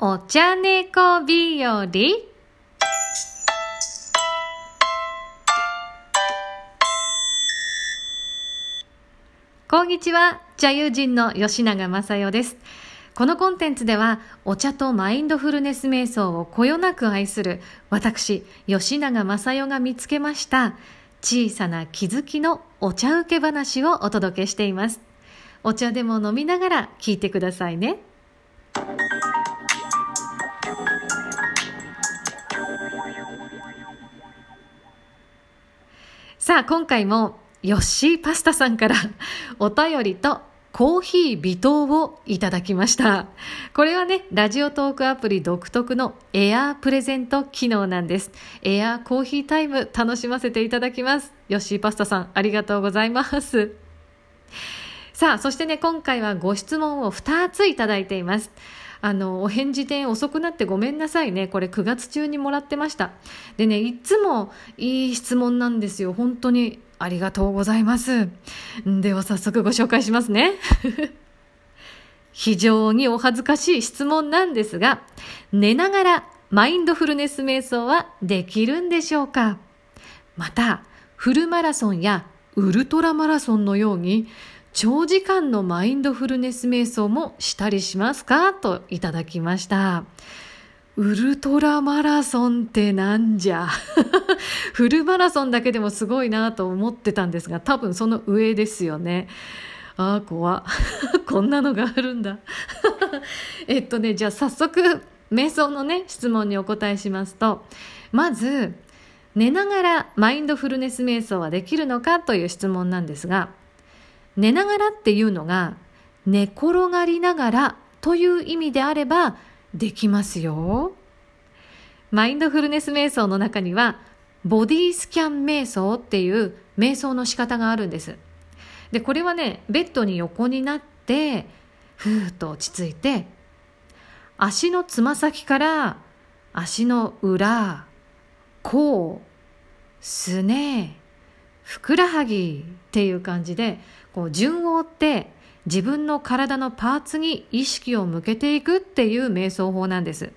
お茶猫日和こんにちは、茶友人の吉永正代です。このコンテンツでは、お茶とマインドフルネス瞑想をこよなく愛する私、吉永正代が見つけました小さな気づきのお茶受け話をお届けしています。お茶でも飲みながら聞いてくださいね。さあ、今回もヨッシーパスタさんからお便りとコーヒー微糖をいただきました。これはね、ラジオトークアプリ独特のエアープレゼント機能なんです。エアーコーヒータイム楽しませていただきます。ヨッシーパスタさん、ありがとうございます。さあ、そしてね、今回はご質問を2ついただいています。あの、お返事で遅くなってごめんなさいね。これ9月中にもらってました。でね、いつもいい質問なんですよ。本当にありがとうございます。では早速ご紹介しますね。非常にお恥ずかしい質問なんですが、寝ながらマインドフルネス瞑想はできるんでしょうか？また、フルマラソンやウルトラマラソンのように長時間のマインドフルネス瞑想もしたりしますか？といただきました。ウルトラマラソンってなんじゃ？フルマラソンだけでもすごいなと思ってたんですが、多分その上ですよね。ああ、怖 こんなのがあるんだ えっとね、じゃあ早速、瞑想のね、質問にお答えしますと、まず、寝ながらマインドフルネス瞑想はできるのかという質問なんですが、寝ながらっていうのが寝転がりながらという意味であればできますよ。マインドフルネス瞑想の中にはボディスキャン瞑想っていう瞑想の仕方があるんです。で、これはね、ベッドに横になって、ふーっと落ち着いて、足のつま先から足の裏、甲、すね、ふくらはぎっていう感じでこう順を追って自分の体のパーツに意識を向けていくっていう瞑想法なんです。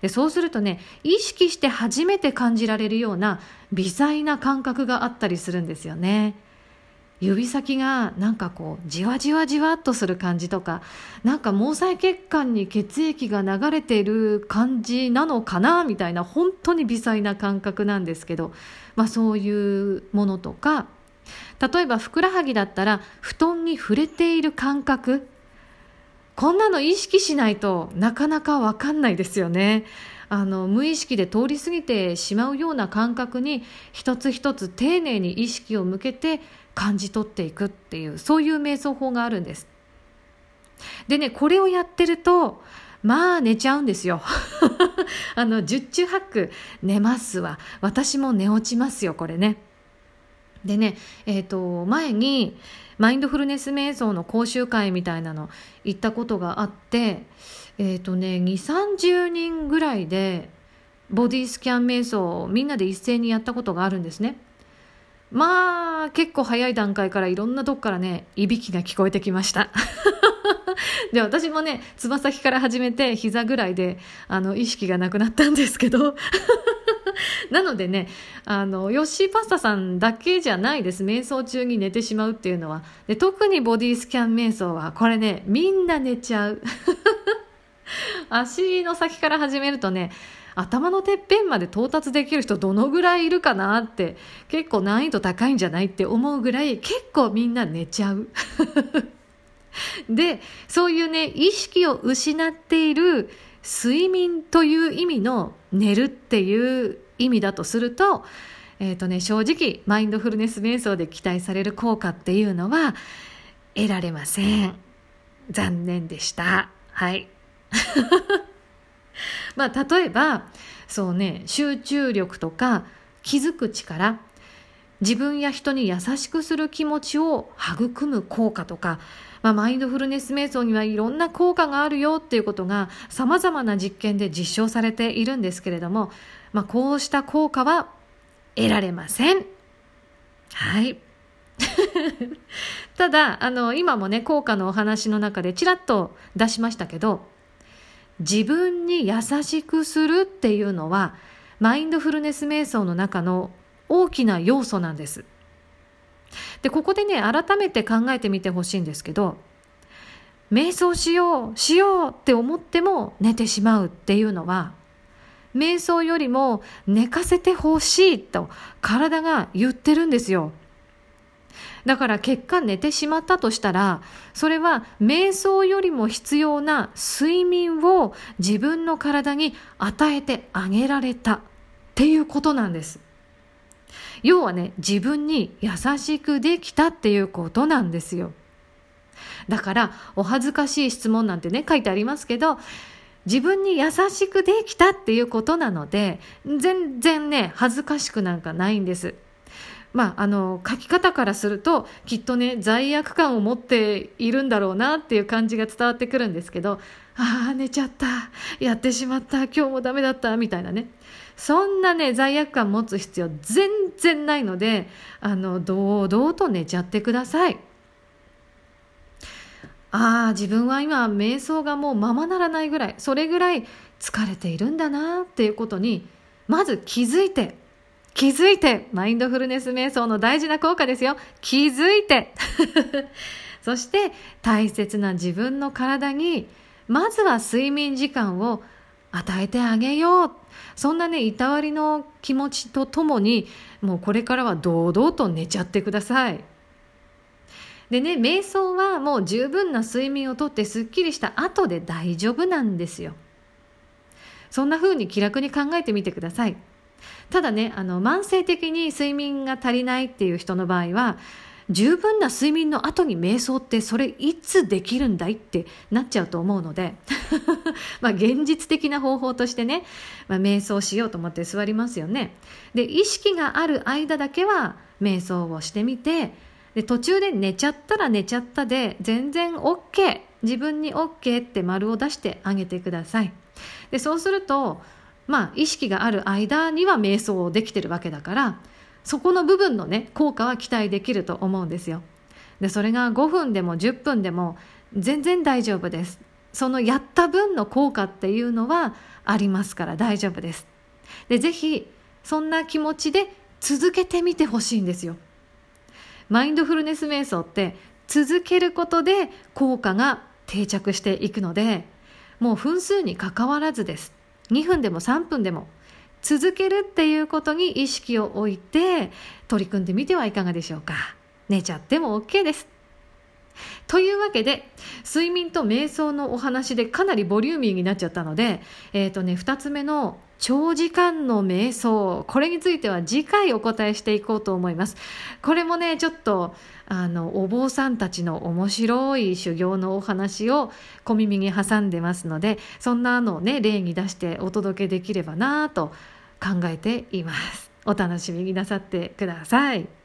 でそうするとね意識して初めて感じられるような微細な感覚があったりするんですよね。指先がなんかこうじわじわじわっとする感じとかなんか毛細血管に血液が流れている感じなのかなみたいな本当に微細な感覚なんですけど、まあ、そういうものとか例えばふくらはぎだったら布団に触れている感覚。こんなの意識しないとなかなかわかんないですよね。あの無意識で通り過ぎてしまうような感覚に一つ一つ丁寧に意識を向けて感じ取っていくっていうそういう瞑想法があるんです。でねこれをやってるとまあ寝ちゃうんですよ。あの十中八九寝ますわ。私も寝落ちますよこれね。でねえっ、ー、と前にマインドフルネス瞑想の講習会みたいなの行ったことがあってえっ、ー、とね2 3 0人ぐらいでボディスキャン瞑想をみんなで一斉にやったことがあるんですねまあ、結構早い段階からいろんなとこからね、いびきが聞こえてきました。で、私もね、つま先から始めて膝ぐらいで、あの、意識がなくなったんですけど、なのでね、あの、ヨッシーパスタさんだけじゃないです。瞑想中に寝てしまうっていうのは。で特にボディスキャン瞑想は、これね、みんな寝ちゃう。足の先から始めるとね、頭のてっぺんまで到達できる人どのぐらいいるかなって結構難易度高いんじゃないって思うぐらい結構みんな寝ちゃう。でそういうね意識を失っている睡眠という意味の寝るっていう意味だとすると,、えーとね、正直マインドフルネス瞑想で期待される効果っていうのは得られません。残念でした。はい。まあ、例えばそうね集中力とか気づく力自分や人に優しくする気持ちを育む効果とか、まあ、マインドフルネス瞑想にはいろんな効果があるよっていうことがさまざまな実験で実証されているんですけれども、まあ、こうした効果は得られません。はい。ただ、あの、今もね、効果のお話の中でちらっと出しましたけど、自分に優しくするっていうのはマインドフルネス瞑想の中の大きな要素なんです。でここでね改めて考えてみてほしいんですけど瞑想しようしようって思っても寝てしまうっていうのは瞑想よりも寝かせてほしいと体が言ってるんですよ。だから結果寝てしまったとしたら、それは瞑想よりも必要な睡眠を自分の体に与えてあげられたっていうことなんです。要はね、自分に優しくできたっていうことなんですよ。だから、お恥ずかしい質問なんてね、書いてありますけど、自分に優しくできたっていうことなので、全然ね、恥ずかしくなんかないんです。まあ、あの書き方からするときっとね罪悪感を持っているんだろうなっていう感じが伝わってくるんですけどああ寝ちゃったやってしまった今日もダメだったみたいなねそんなね罪悪感持つ必要全然ないのであの堂々と寝ちゃってください。ああ自分は今瞑想がもうままならないぐらいそれぐらい疲れているんだなっていうことにまず気づいて気づいてマインドフルネス瞑想の大事な効果ですよ。気づいて。そして大切な自分の体にまずは睡眠時間を与えてあげよう。そんなねいたわりの気持ちとともにもうこれからは堂々と寝ちゃってください。でね瞑想はもう十分な睡眠をとってすっきりした後で大丈夫なんですよ。そんな風に気楽に考えてみてください。ただねあの慢性的に睡眠が足りないっていう人の場合は十分な睡眠の後に瞑想ってそれいつできるんだいってなっちゃうと思うので まあ現実的な方法としてね、まあ、瞑想しようと思って座りますよね。で意識がある間だけは瞑想をしてみてで途中で寝ちゃったら寝ちゃったで全然 OK 自分に OK って丸を出してあげてください。でそうするとまあ意識がある間には瞑想をできてるわけだからそこの部分のね効果は期待できると思うんですよ。でそれが5分でも10分でも全然大丈夫です。そのやった分の効果っていうのはありますから大丈夫です。でぜひそんな気持ちで続けてみてほしいんですよ。マインドフルネス瞑想って続けることで効果が定着していくのでもう分数にかかわらずです。2分でも3分でも続けるっていうことに意識を置いて取り組んでみてはいかがでしょうか。寝ちゃっても OK です。というわけで睡眠と瞑想のお話でかなりボリューミーになっちゃったので、えーとね、2つ目の長時間の瞑想これについては次回お答えしていこうと思います。これもねちょっとあのお坊さんたちの面白い修行のお話を小耳に挟んでますのでそんなのをね例に出してお届けできればなと考えています。お楽しみになさってください。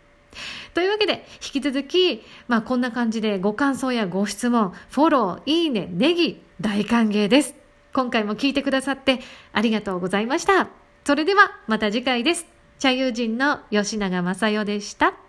というわけで、引き続き、まあこんな感じでご感想やご質問、フォロー、いいね、ネギ、大歓迎です。今回も聞いてくださってありがとうございました。それではまた次回です。茶友人の吉永正代でした。